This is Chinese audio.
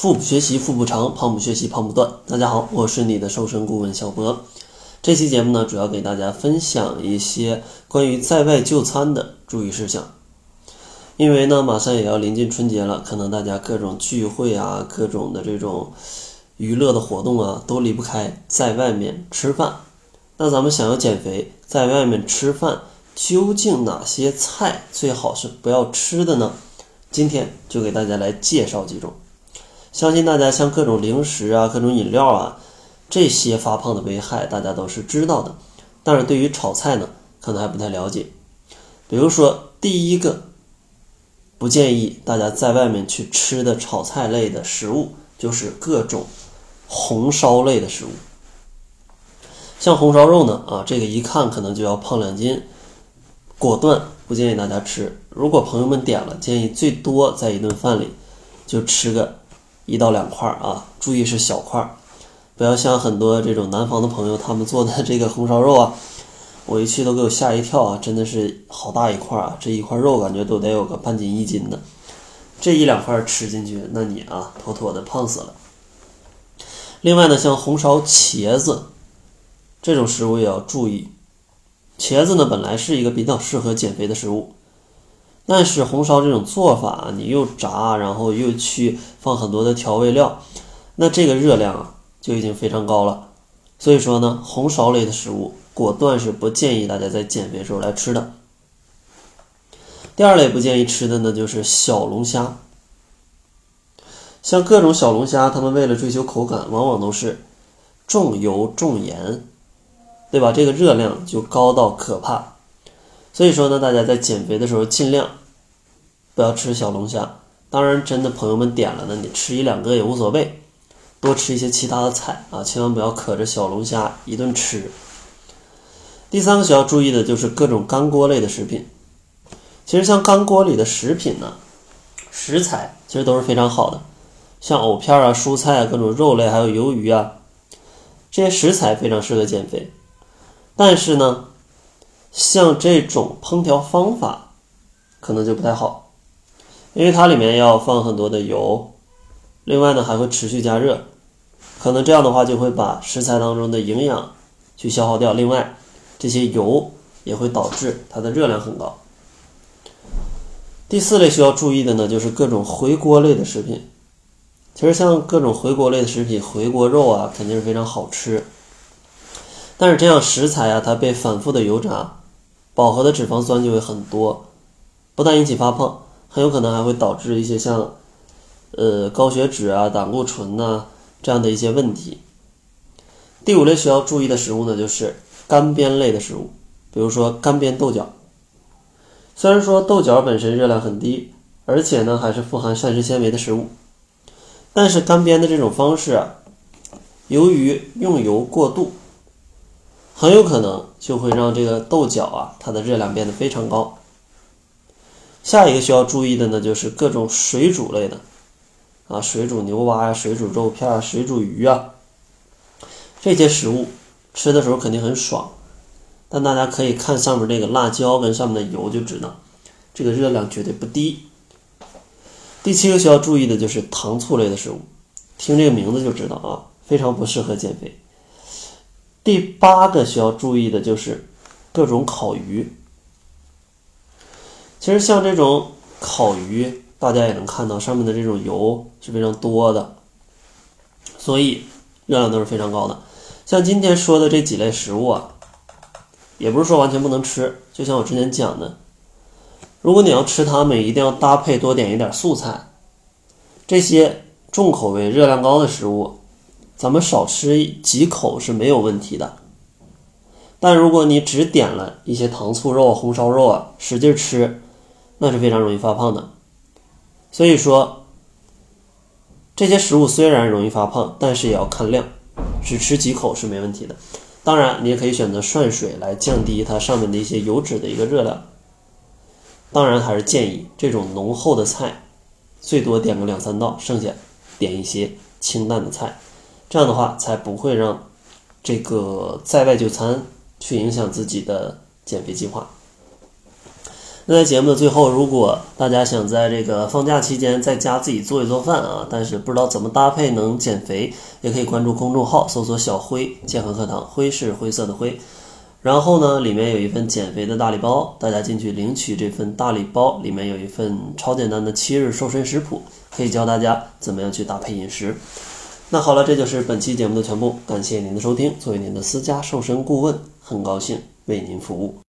腹部学习腹部长，胖不学习胖不断。大家好，我是你的瘦身顾问小博。这期节目呢，主要给大家分享一些关于在外就餐的注意事项。因为呢，马上也要临近春节了，可能大家各种聚会啊，各种的这种娱乐的活动啊，都离不开在外面吃饭。那咱们想要减肥，在外面吃饭，究竟哪些菜最好是不要吃的呢？今天就给大家来介绍几种。相信大家像各种零食啊、各种饮料啊，这些发胖的危害大家都是知道的。但是对于炒菜呢，可能还不太了解。比如说，第一个不建议大家在外面去吃的炒菜类的食物，就是各种红烧类的食物。像红烧肉呢，啊，这个一看可能就要胖两斤，果断不建议大家吃。如果朋友们点了，建议最多在一顿饭里就吃个。一到两块啊，注意是小块，不要像很多这种南方的朋友他们做的这个红烧肉啊，我一去都给我吓一跳啊，真的是好大一块啊，这一块肉感觉都得有个半斤一斤的，这一两块吃进去，那你啊妥妥的胖死了。另外呢，像红烧茄子这种食物也要注意，茄子呢本来是一个比较适合减肥的食物。但是红烧这种做法，你又炸，然后又去放很多的调味料，那这个热量啊就已经非常高了。所以说呢，红烧类的食物果断是不建议大家在减肥时候来吃的。第二类不建议吃的呢，就是小龙虾。像各种小龙虾，他们为了追求口感，往往都是重油重盐，对吧？这个热量就高到可怕。所以说呢，大家在减肥的时候尽量。不要吃小龙虾，当然，真的朋友们点了呢，你吃一两个也无所谓，多吃一些其他的菜啊，千万不要可着小龙虾一顿吃。第三个需要注意的就是各种干锅类的食品。其实像干锅里的食品呢，食材其实都是非常好的，像藕片啊、蔬菜啊、各种肉类还有鱿鱼啊，这些食材非常适合减肥。但是呢，像这种烹调方法可能就不太好。因为它里面要放很多的油，另外呢还会持续加热，可能这样的话就会把食材当中的营养去消耗掉。另外，这些油也会导致它的热量很高。第四类需要注意的呢，就是各种回锅类的食品。其实像各种回锅类的食品，回锅肉啊肯定是非常好吃，但是这样食材啊它被反复的油炸，饱和的脂肪酸就会很多，不但引起发胖。很有可能还会导致一些像，呃高血脂啊、胆固醇呐这样的一些问题。第五类需要注意的食物呢，就是干煸类的食物，比如说干煸豆角。虽然说豆角本身热量很低，而且呢还是富含膳食纤维的食物，但是干煸的这种方式啊，由于用油过度，很有可能就会让这个豆角啊它的热量变得非常高。下一个需要注意的呢，就是各种水煮类的，啊，水煮牛蛙呀，水煮肉片儿，水煮鱼啊，这些食物吃的时候肯定很爽，但大家可以看上面这个辣椒跟上面的油就知道，这个热量绝对不低。第七个需要注意的就是糖醋类的食物，听这个名字就知道啊，非常不适合减肥。第八个需要注意的就是各种烤鱼。其实像这种烤鱼，大家也能看到上面的这种油是非常多的，所以热量都是非常高的。像今天说的这几类食物啊，也不是说完全不能吃。就像我之前讲的，如果你要吃它们，一定要搭配多点一点素菜。这些重口味、热量高的食物，咱们少吃几口是没有问题的。但如果你只点了一些糖醋肉、红烧肉啊，使劲吃。那是非常容易发胖的，所以说这些食物虽然容易发胖，但是也要看量，只吃几口是没问题的。当然，你也可以选择涮水来降低它上面的一些油脂的一个热量。当然，还是建议这种浓厚的菜最多点个两三道，剩下点一些清淡的菜，这样的话才不会让这个在外就餐去影响自己的减肥计划。那在节目的最后，如果大家想在这个放假期间在家自己做一做饭啊，但是不知道怎么搭配能减肥，也可以关注公众号，搜索“小辉健康课堂”，灰是灰色的灰。然后呢，里面有一份减肥的大礼包，大家进去领取这份大礼包，里面有一份超简单的七日瘦身食谱，可以教大家怎么样去搭配饮食。那好了，这就是本期节目的全部，感谢您的收听。作为您的私家瘦身顾问，很高兴为您服务。